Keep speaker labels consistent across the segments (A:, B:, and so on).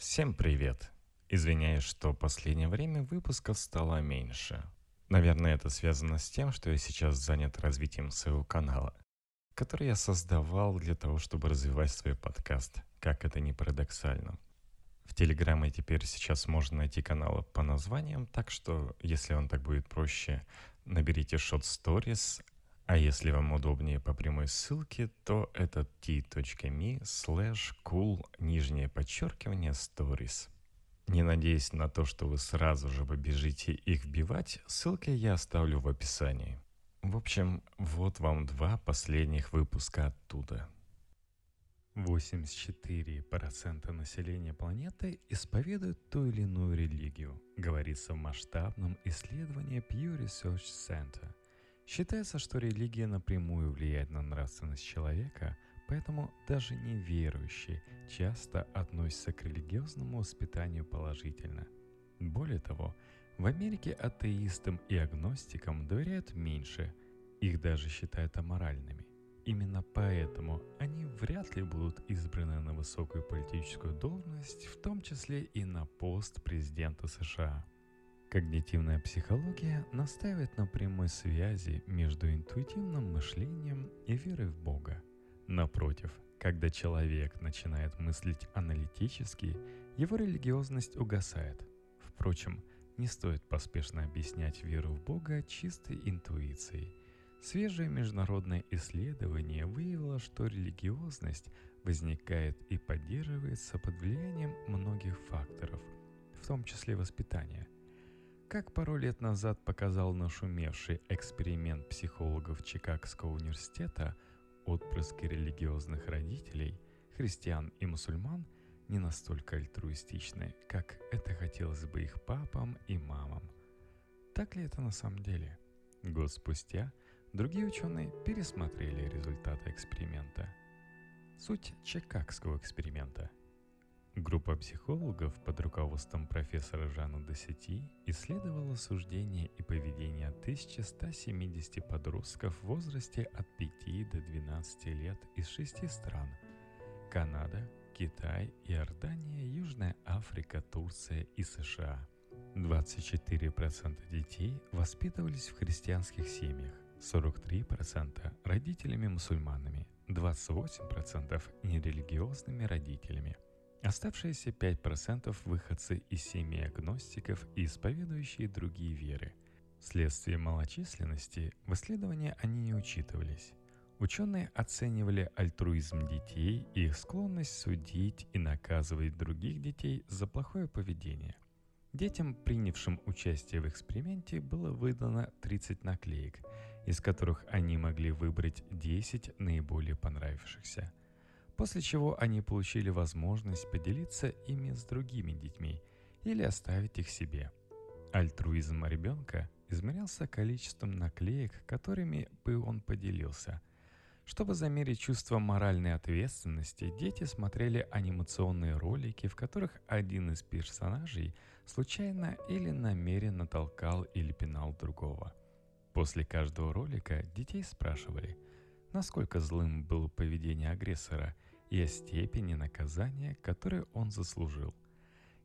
A: Всем привет! Извиняюсь, что последнее время выпусков стало меньше. Наверное, это связано с тем, что я сейчас занят развитием своего канала, который я создавал для того, чтобы развивать свой подкаст, как это ни парадоксально. В Телеграме теперь сейчас можно найти каналы по названиям, так что, если вам так будет проще, наберите Short Stories, а если вам удобнее по прямой ссылке, то это t.me slash cool нижнее подчеркивание stories. Не надеясь на то, что вы сразу же побежите их вбивать, ссылки я оставлю в описании. В общем, вот вам два последних выпуска оттуда. 84% населения планеты исповедуют ту или иную религию, говорится в масштабном исследовании Pew Research Center – Считается, что религия напрямую влияет на нравственность человека, поэтому даже неверующие часто относятся к религиозному воспитанию положительно. Более того, в Америке атеистам и агностикам доверяют меньше, их даже считают аморальными. Именно поэтому они вряд ли будут избраны на высокую политическую должность, в том числе и на пост президента США – Когнитивная психология настаивает на прямой связи между интуитивным мышлением и верой в Бога. Напротив, когда человек начинает мыслить аналитически, его религиозность угасает. Впрочем, не стоит поспешно объяснять веру в Бога чистой интуицией. Свежее международное исследование выявило, что религиозность возникает и поддерживается под влиянием многих факторов, в том числе воспитания – как пару лет назад показал нашумевший эксперимент психологов Чикагского университета, отпрыски религиозных родителей, христиан и мусульман не настолько альтруистичны, как это хотелось бы их папам и мамам. Так ли это на самом деле? Год спустя другие ученые пересмотрели результаты эксперимента. Суть Чикагского эксперимента – Группа психологов под руководством профессора Жана Десети исследовала суждение и поведение 1170 подростков в возрасте от 5 до 12 лет из шести стран – Канада, Китай, Иордания, Южная Африка, Турция и США. 24% детей воспитывались в христианских семьях, 43% – родителями-мусульманами, 28% – нерелигиозными родителями – Оставшиеся 5% выходцы из семьи агностиков и исповедующие другие веры. Вследствие малочисленности в исследовании они не учитывались. Ученые оценивали альтруизм детей и их склонность судить и наказывать других детей за плохое поведение. Детям, принявшим участие в эксперименте, было выдано 30 наклеек, из которых они могли выбрать 10 наиболее понравившихся – после чего они получили возможность поделиться ими с другими детьми или оставить их себе. Альтруизм ребенка измерялся количеством наклеек, которыми бы он поделился. Чтобы замерить чувство моральной ответственности, дети смотрели анимационные ролики, в которых один из персонажей случайно или намеренно толкал или пинал другого. После каждого ролика детей спрашивали, насколько злым было поведение агрессора – и о степени наказания, которое он заслужил.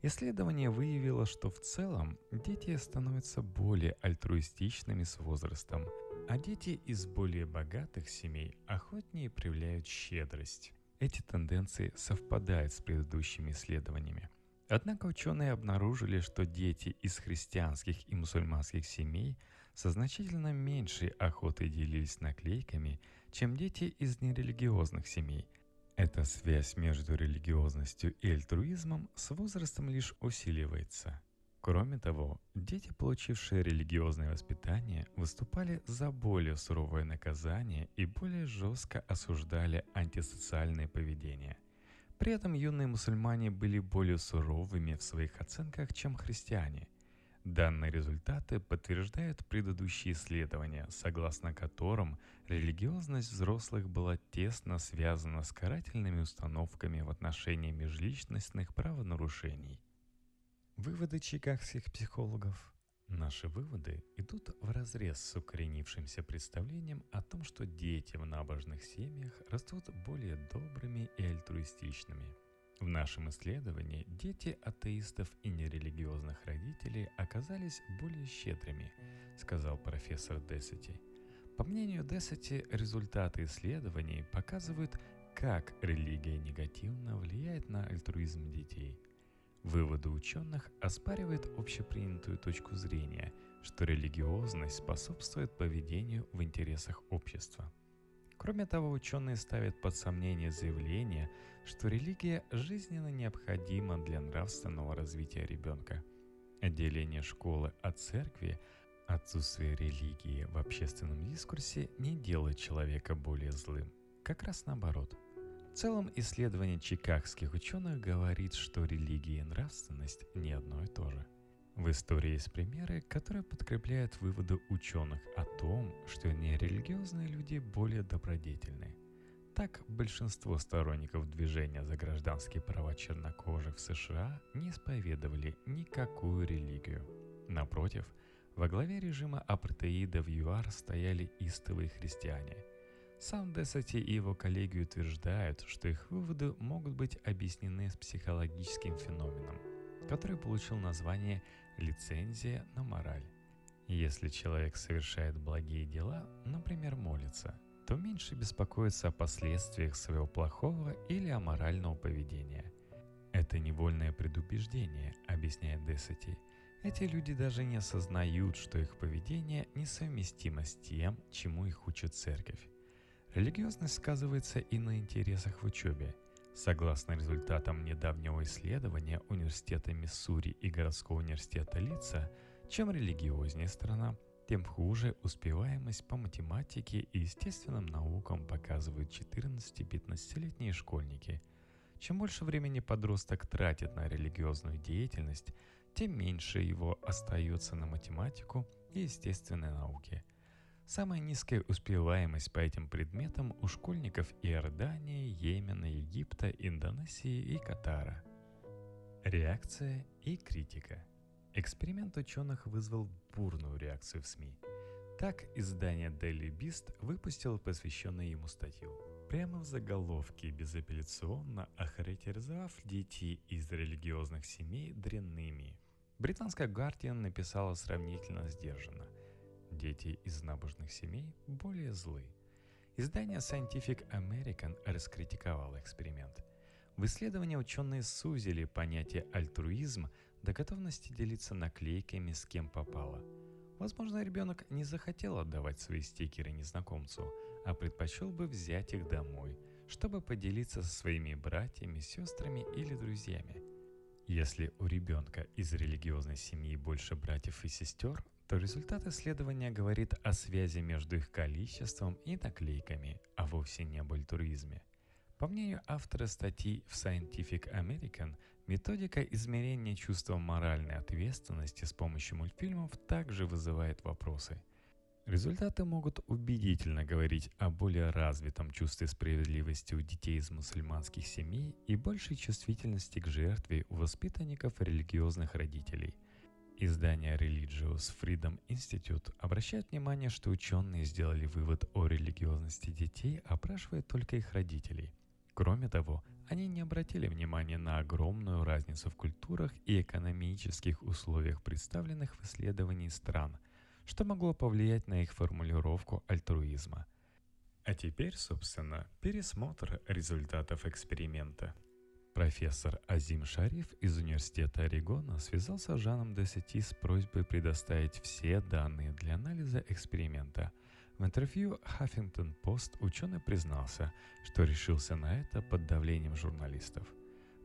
A: Исследование выявило, что в целом дети становятся более альтруистичными с возрастом, а дети из более богатых семей охотнее проявляют щедрость. Эти тенденции совпадают с предыдущими исследованиями. Однако ученые обнаружили, что дети из христианских и мусульманских семей со значительно меньшей охотой делились наклейками, чем дети из нерелигиозных семей – эта связь между религиозностью и альтруизмом с возрастом лишь усиливается. Кроме того, дети, получившие религиозное воспитание, выступали за более суровое наказание и более жестко осуждали антисоциальное поведение. При этом юные мусульмане были более суровыми в своих оценках, чем христиане – Данные результаты подтверждают предыдущие исследования, согласно которым религиозность взрослых была тесно связана с карательными установками в отношении межличностных правонарушений. Выводы чикагских психологов Наши выводы идут вразрез с укоренившимся представлением о том, что дети в набожных семьях растут более добрыми и альтруистичными. В нашем исследовании дети атеистов и нерелигиозных родителей оказались более щедрыми, сказал профессор Десети. По мнению Десети, результаты исследований показывают, как религия негативно влияет на альтруизм детей. Выводы ученых оспаривают общепринятую точку зрения, что религиозность способствует поведению в интересах общества – Кроме того, ученые ставят под сомнение заявление, что религия жизненно необходима для нравственного развития ребенка. Отделение школы от церкви, отсутствие религии в общественном дискурсе не делает человека более злым. Как раз наоборот. В целом, исследование чикагских ученых говорит, что религия и нравственность не одно и то же – в истории есть примеры, которые подкрепляют выводы ученых о том, что нерелигиозные люди более добродетельны. Так, большинство сторонников движения за гражданские права чернокожих в США не исповедовали никакую религию. Напротив, во главе режима апартеида в ЮАР стояли истовые христиане. Сам Десати и его коллеги утверждают, что их выводы могут быть объяснены с психологическим феноменом – который получил название «лицензия на мораль». Если человек совершает благие дела, например, молится, то меньше беспокоится о последствиях своего плохого или аморального поведения. Это невольное предубеждение, объясняет Десати. Эти люди даже не осознают, что их поведение несовместимо с тем, чему их учит церковь. Религиозность сказывается и на интересах в учебе – Согласно результатам недавнего исследования Университета Миссури и городского университета Лица, чем религиознее страна, тем хуже успеваемость по математике и естественным наукам показывают 14-15-летние школьники. Чем больше времени подросток тратит на религиозную деятельность, тем меньше его остается на математику и естественные науки – Самая низкая успеваемость по этим предметам у школьников Иордании, Йемена, Египта, Индонезии и Катара. Реакция и критика. Эксперимент ученых вызвал бурную реакцию в СМИ. Так издание Daily Beast выпустило посвященную ему статью. Прямо в заголовке, безапелляционно охарактеризовав детей из религиозных семей дрянными. Британская Guardian написала сравнительно сдержанно – Дети из набожных семей более злы. Издание Scientific American раскритиковало эксперимент. В исследовании ученые сузили понятие альтруизм до готовности делиться наклейками с кем попало. Возможно, ребенок не захотел отдавать свои стикеры незнакомцу, а предпочел бы взять их домой, чтобы поделиться со своими братьями, сестрами или друзьями. Если у ребенка из религиозной семьи больше братьев и сестер, то результат исследования говорит о связи между их количеством и наклейками, а вовсе не об альтруизме. По мнению автора статьи в Scientific American, методика измерения чувства моральной ответственности с помощью мультфильмов также вызывает вопросы. Результаты могут убедительно говорить о более развитом чувстве справедливости у детей из мусульманских семей и большей чувствительности к жертве у воспитанников религиозных родителей – Издание Religious Freedom Institute обращает внимание, что ученые сделали вывод о религиозности детей, опрашивая только их родителей. Кроме того, они не обратили внимания на огромную разницу в культурах и экономических условиях представленных в исследовании стран, что могло повлиять на их формулировку альтруизма. А теперь, собственно, пересмотр результатов эксперимента – Профессор Азим Шариф из Университета Орегона связался с Жаном Десети с просьбой предоставить все данные для анализа эксперимента. В интервью Huffington Post ученый признался, что решился на это под давлением журналистов.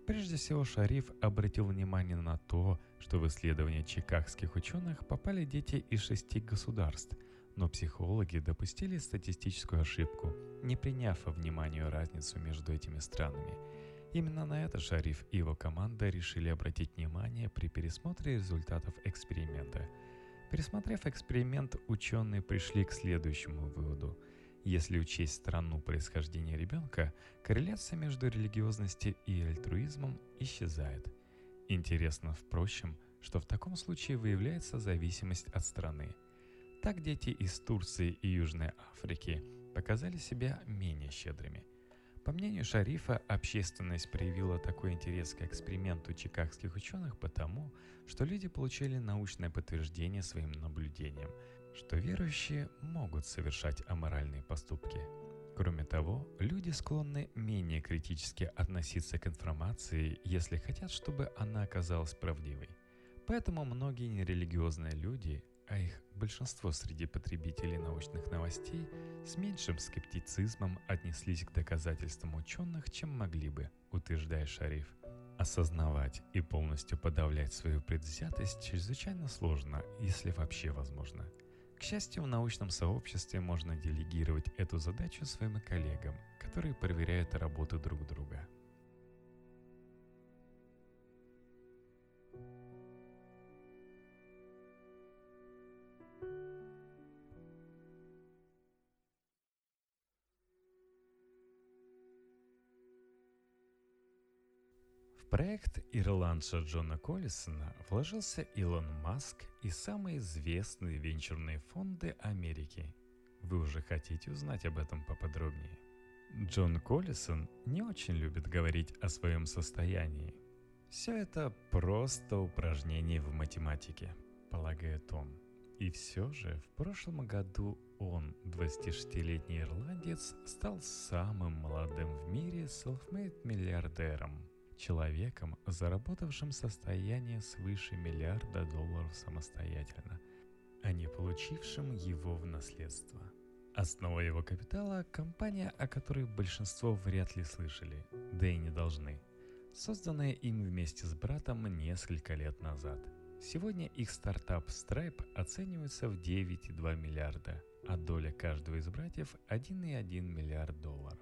A: Прежде всего, Шариф обратил внимание на то, что в исследование чикагских ученых попали дети из шести государств, но психологи допустили статистическую ошибку, не приняв во внимание разницу между этими странами – Именно на это Шариф и его команда решили обратить внимание при пересмотре результатов эксперимента. Пересмотрев эксперимент, ученые пришли к следующему выводу. Если учесть страну происхождения ребенка, корреляция между религиозностью и альтруизмом исчезает. Интересно, впрочем, что в таком случае выявляется зависимость от страны. Так дети из Турции и Южной Африки показали себя менее щедрыми – По мнению Шарифа, общественность проявила такой интерес к эксперименту чикагских ученых потому, что люди получили научное подтверждение своим наблюдениям, что верующие могут совершать аморальные поступки. Кроме того, люди склонны менее критически относиться к информации, если хотят, чтобы она оказалась правдивой. Поэтому многие нерелигиозные люди а их большинство среди потребителей научных новостей с меньшим скептицизмом отнеслись к доказательствам ученых, чем могли бы, утверждает Шариф. Осознавать и полностью подавлять свою предвзятость чрезвычайно сложно, если вообще возможно. К счастью, в научном сообществе можно делегировать эту задачу своим коллегам, которые проверяют работу друг друга – проект ирландца Джона Коллисона вложился Илон Маск и самые известные венчурные фонды Америки. Вы уже хотите узнать об этом поподробнее? Джон Коллисон не очень любит говорить о своем состоянии. Все это просто упражнение в математике, полагает он. И все же в прошлом году он, 26-летний ирландец, стал самым молодым в мире self-made миллиардером – человеком, заработавшим состояние свыше миллиарда долларов самостоятельно, а не получившим его в наследство. Основа его капитала – компания, о которой большинство вряд ли слышали, да и не должны, созданная им вместе с братом несколько лет назад. Сегодня их стартап Stripe оценивается в 9,2 миллиарда, а доля каждого из братьев – 1,1 миллиард долларов.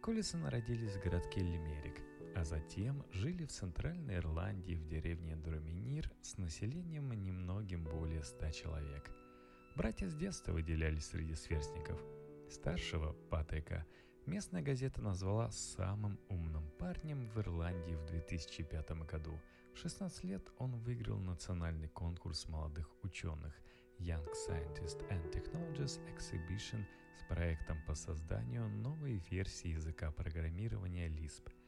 A: Коллисоны родились в городке Лимерик – а затем жили в Центральной Ирландии в деревне Дроминир с населением немногим более ста человек. Братья с детства выделялись среди сверстников. Старшего, Патрика, местная газета назвала самым умным парнем в Ирландии в 2005 году. В 16 лет он выиграл национальный конкурс молодых ученых Young Scientist and Technologies Exhibition с проектом по созданию новой версии языка программирования Lisp –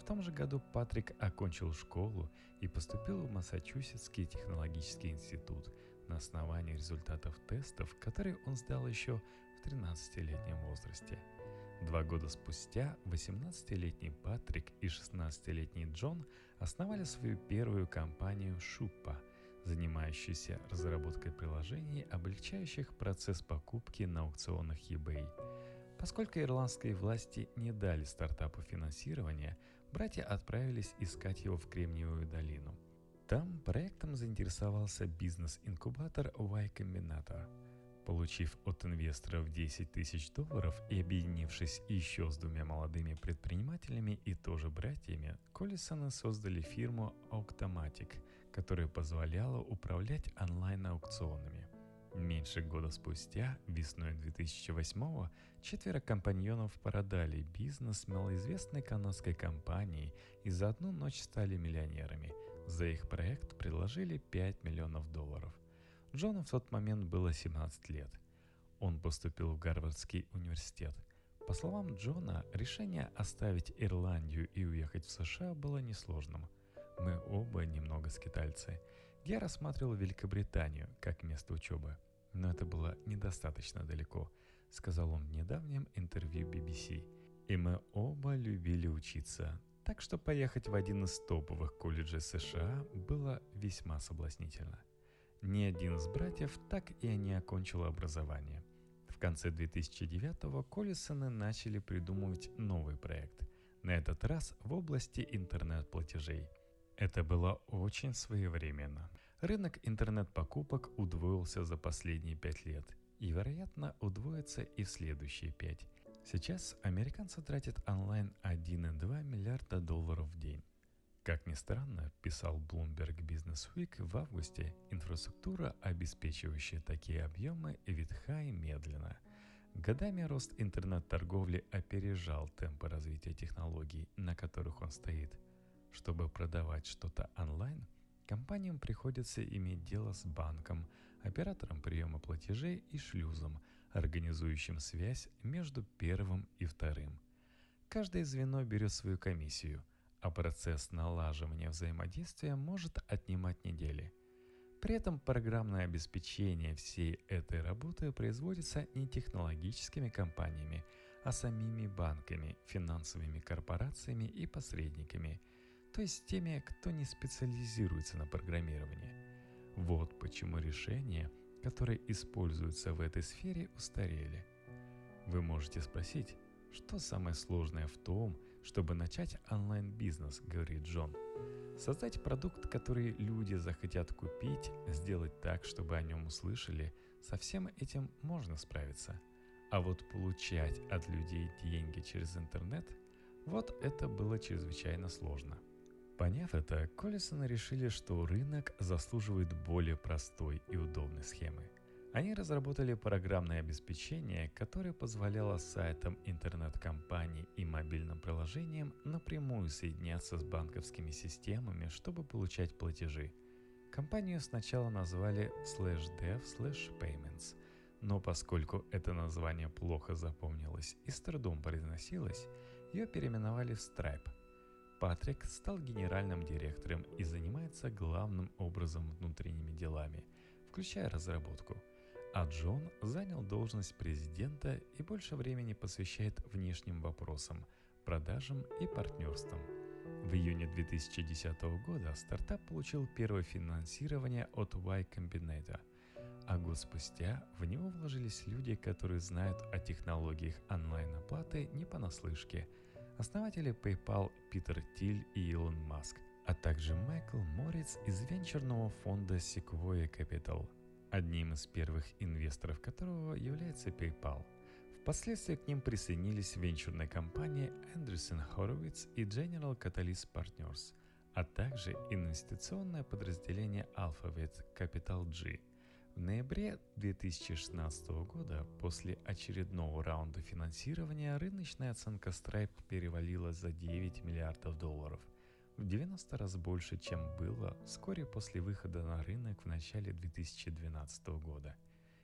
A: в том же году Патрик окончил школу и поступил в Массачусетский технологический институт на основании результатов тестов, которые он сдал еще в 13-летнем возрасте. Два года спустя 18-летний Патрик и 16-летний Джон основали свою первую компанию Шуппа, занимающуюся разработкой приложений, облегчающих процесс покупки на аукционах eBay. Поскольку ирландские власти не дали стартапу финансирования, братья отправились искать его в Кремниевую долину. Там проектом заинтересовался бизнес-инкубатор Y Combinator. Получив от инвесторов 10 тысяч долларов и объединившись еще с двумя молодыми предпринимателями и тоже братьями, Коллисоны создали фирму Octomatic, которая позволяла управлять онлайн-аукционами. Меньше года спустя, весной 2008-го, четверо компаньонов продали бизнес малоизвестной канадской компании и за одну ночь стали миллионерами. За их проект предложили 5 миллионов долларов. Джону в тот момент было 17 лет. Он поступил в Гарвардский университет. По словам Джона, решение оставить Ирландию и уехать в США было несложным. Мы оба немного скитальцы – я рассматривал Великобританию как место учебы, но это было недостаточно далеко, сказал он в недавнем интервью BBC. И мы оба любили учиться, так что поехать в один из топовых колледжей США было весьма соблазнительно. Ни один из братьев так и не окончил образование. В конце 2009-го Коллисоны начали придумывать новый проект, на этот раз в области интернет-платежей – это было очень своевременно. Рынок интернет-покупок удвоился за последние пять лет и, вероятно, удвоится и в следующие пять. Сейчас американцы тратят онлайн 1,2 миллиарда долларов в день. Как ни странно, писал Bloomberg Business Week в августе, инфраструктура, обеспечивающая такие объемы, ветха и медленно. Годами рост интернет-торговли опережал темпы развития технологий, на которых он стоит – чтобы продавать что-то онлайн, компаниям приходится иметь дело с банком, оператором приема платежей и шлюзом, организующим связь между первым и вторым. каждое звено берет свою комиссию, а процесс налаживания взаимодействия может отнимать недели. При этом программное обеспечение всей этой работы производится не технологическими компаниями, а самими банками, финансовыми корпорациями и посредниками, то есть теми, кто не специализируется на программировании. Вот почему решения, которые используются в этой сфере, устарели. Вы можете спросить, что самое сложное в том, чтобы начать онлайн-бизнес, говорит Джон. Создать продукт, который люди захотят купить, сделать так, чтобы о нем услышали, со всем этим можно справиться. А вот получать от людей деньги через интернет, вот это было чрезвычайно сложно. Поняв это, Коллисоны решили, что рынок заслуживает более простой и удобной схемы – они разработали программное обеспечение, которое позволяло сайтам интернет-компаний и мобильным приложениям напрямую соединяться с банковскими системами, чтобы получать платежи. Компанию сначала назвали slash dev slash payments, но поскольку это название плохо запомнилось и с трудом произносилось, ее переименовали в Stripe. Патрик стал генеральным директором и занимается главным образом внутренними делами, включая разработку – а Джон занял должность президента и больше времени посвящает внешним вопросам, продажам и партнерствам. В июне 2010 года стартап получил первое финансирование от Y Combinator, а год спустя в него вложились люди, которые знают о технологиях онлайн-оплаты не понаслышке, основатели PayPal Питер Тиль и Илон Маск, а также Майкл Морриц из венчурного фонда Sequoia Capital – одним из первых инвесторов которого является PayPal. Впоследствии к ним присоединились венчурные компании Andreessen Horowitz и General Catalyst Partners, а также инвестиционное подразделение Alphabet Capital G. В ноябре 2016 года, после очередного раунда финансирования, рыночная оценка Stripe перевалила за 9 миллиардов долларов – в 90 раз больше, чем было вскоре после выхода на рынок в начале 2012 года.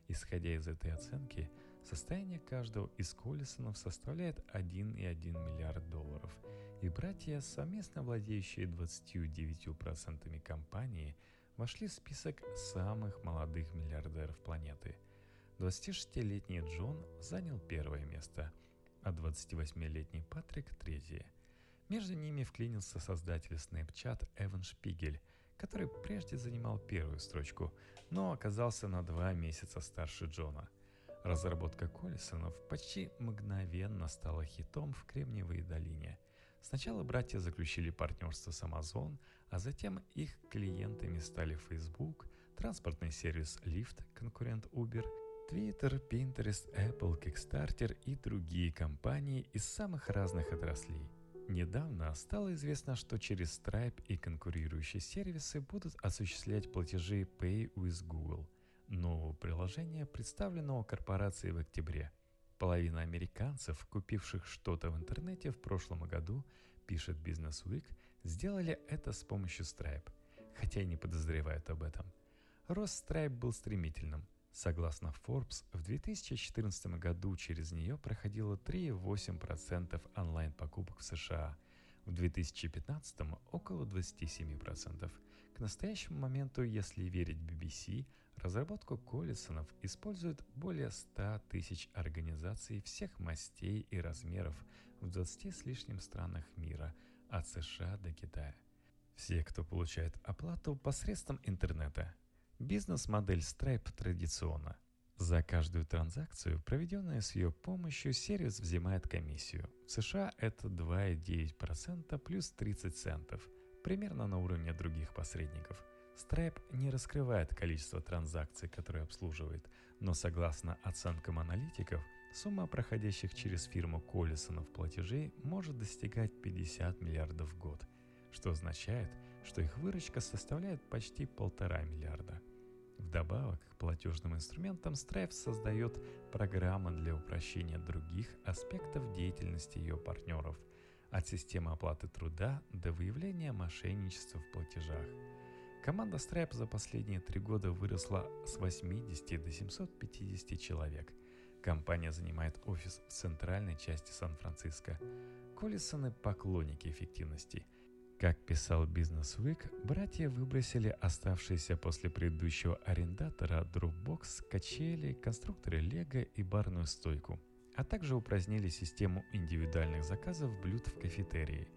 A: Исходя из этой оценки, состояние каждого из Коллисонов составляет 1,1 миллиард долларов, и братья, совместно владеющие 29% компании, вошли в список самых молодых миллиардеров планеты. 26-летний Джон занял первое место, а 28-летний Патрик – третье – между ними вклинился создатель Snapchat Эван Шпигель, который прежде занимал первую строчку, но оказался на два месяца старше Джона. Разработка Коллисонов почти мгновенно стала хитом в Кремниевой долине. Сначала братья заключили партнерство с Amazon, а затем их клиентами стали Facebook, транспортный сервис Lyft, конкурент Uber, Twitter, Pinterest, Apple, Kickstarter и другие компании из самых разных отраслей. Недавно стало известно, что через Stripe и конкурирующие сервисы будут осуществлять платежи Pay with Google, нового приложения, представленного корпорацией в октябре. Половина американцев, купивших что-то в интернете в прошлом году, пишет Business Week, сделали это с помощью Stripe, хотя и не подозревают об этом. Рост Stripe был стремительным – Согласно Forbes, в 2014 году через нее проходило 3,8% онлайн-покупок в США, в 2015 около 27%. К настоящему моменту, если верить BBC, разработку Коллисонов используют более 100 тысяч организаций всех мастей и размеров в 20 с лишним странах мира, от США до Китая. Все, кто получает оплату посредством интернета – Бизнес-модель Stripe традиционна. За каждую транзакцию, проведенную с ее помощью, сервис взимает комиссию. В США это 2,9% плюс 30 центов, примерно на уровне других посредников. Stripe не раскрывает количество транзакций, которые обслуживает, но согласно оценкам аналитиков, сумма проходящих через фирму Коллисонов платежей может достигать 50 миллиардов в год – что означает, что их выручка составляет почти полтора миллиарда. Вдобавок к платежным инструментам Stripe создает программы для упрощения других аспектов деятельности ее партнеров, от системы оплаты труда до выявления мошенничества в платежах. Команда Stripe за последние три года выросла с 80 до 750 человек. Компания занимает офис в центральной части Сан-Франциско. Коллисоны – поклонники эффективности. Как писал Business Week, братья выбросили оставшиеся после предыдущего арендатора Dropbox, качели, конструкторы Лего и барную стойку, а также упразднили систему индивидуальных заказов блюд в кафетерии.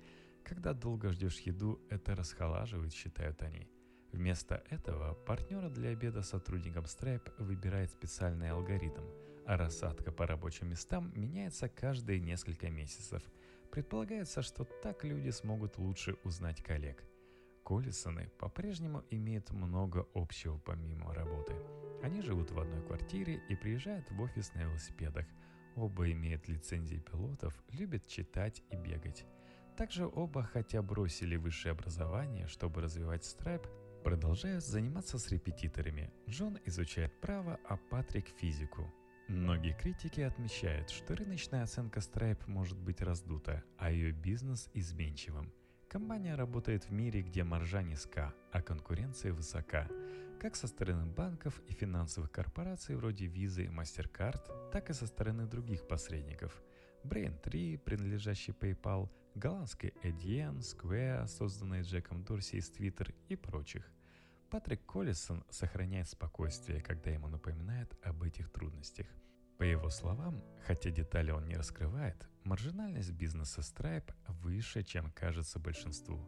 A: Когда долго ждешь еду, это расхолаживает, считают они – Вместо этого партнера для обеда сотрудникам Stripe выбирает специальный алгоритм, а рассадка по рабочим местам меняется каждые несколько месяцев. Предполагается, что так люди смогут лучше узнать коллег. Коллисоны по-прежнему имеют много общего помимо работы. Они живут в одной квартире и приезжают в офис на велосипедах. Оба имеют лицензии пилотов, любят читать и бегать. Также оба, хотя бросили высшее образование, чтобы развивать Stripe, Продолжая заниматься с репетиторами, Джон изучает право, а Патрик – физику. Многие критики отмечают, что рыночная оценка Stripe может быть раздута, а ее бизнес изменчивым. Компания работает в мире, где маржа низка, а конкуренция высока, как со стороны банков и финансовых корпораций вроде Visa и MasterCard, так и со стороны других посредников. Brain3, принадлежащий PayPal, голландской Adyen, Square, созданной Джеком Дорси из Twitter и прочих. Патрик Коллисон сохраняет спокойствие, когда ему напоминают об этих трудностях. По его словам, хотя детали он не раскрывает, маржинальность бизнеса Stripe выше, чем кажется большинству.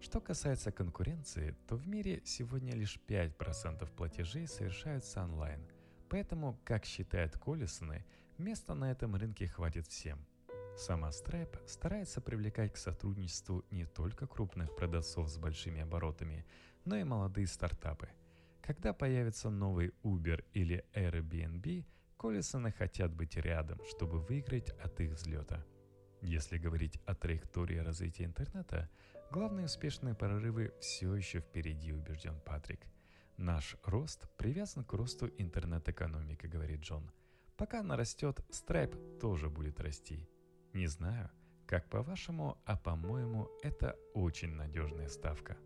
A: Что касается конкуренции, то в мире сегодня лишь 5% платежей совершаются онлайн. Поэтому, как считают Коллисоны, места на этом рынке хватит всем – Сама Stripe старается привлекать к сотрудничеству не только крупных продавцов с большими оборотами, но и молодые стартапы. Когда появится новый Uber или Airbnb, Коллисоны хотят быть рядом, чтобы выиграть от их взлета. Если говорить о траектории развития интернета, главные успешные прорывы все еще впереди, убежден Патрик. Наш рост привязан к росту интернет-экономики, говорит Джон. Пока она растет, Stripe тоже будет расти. Не знаю, как по-вашему, а по-моему, это очень надежная ставка.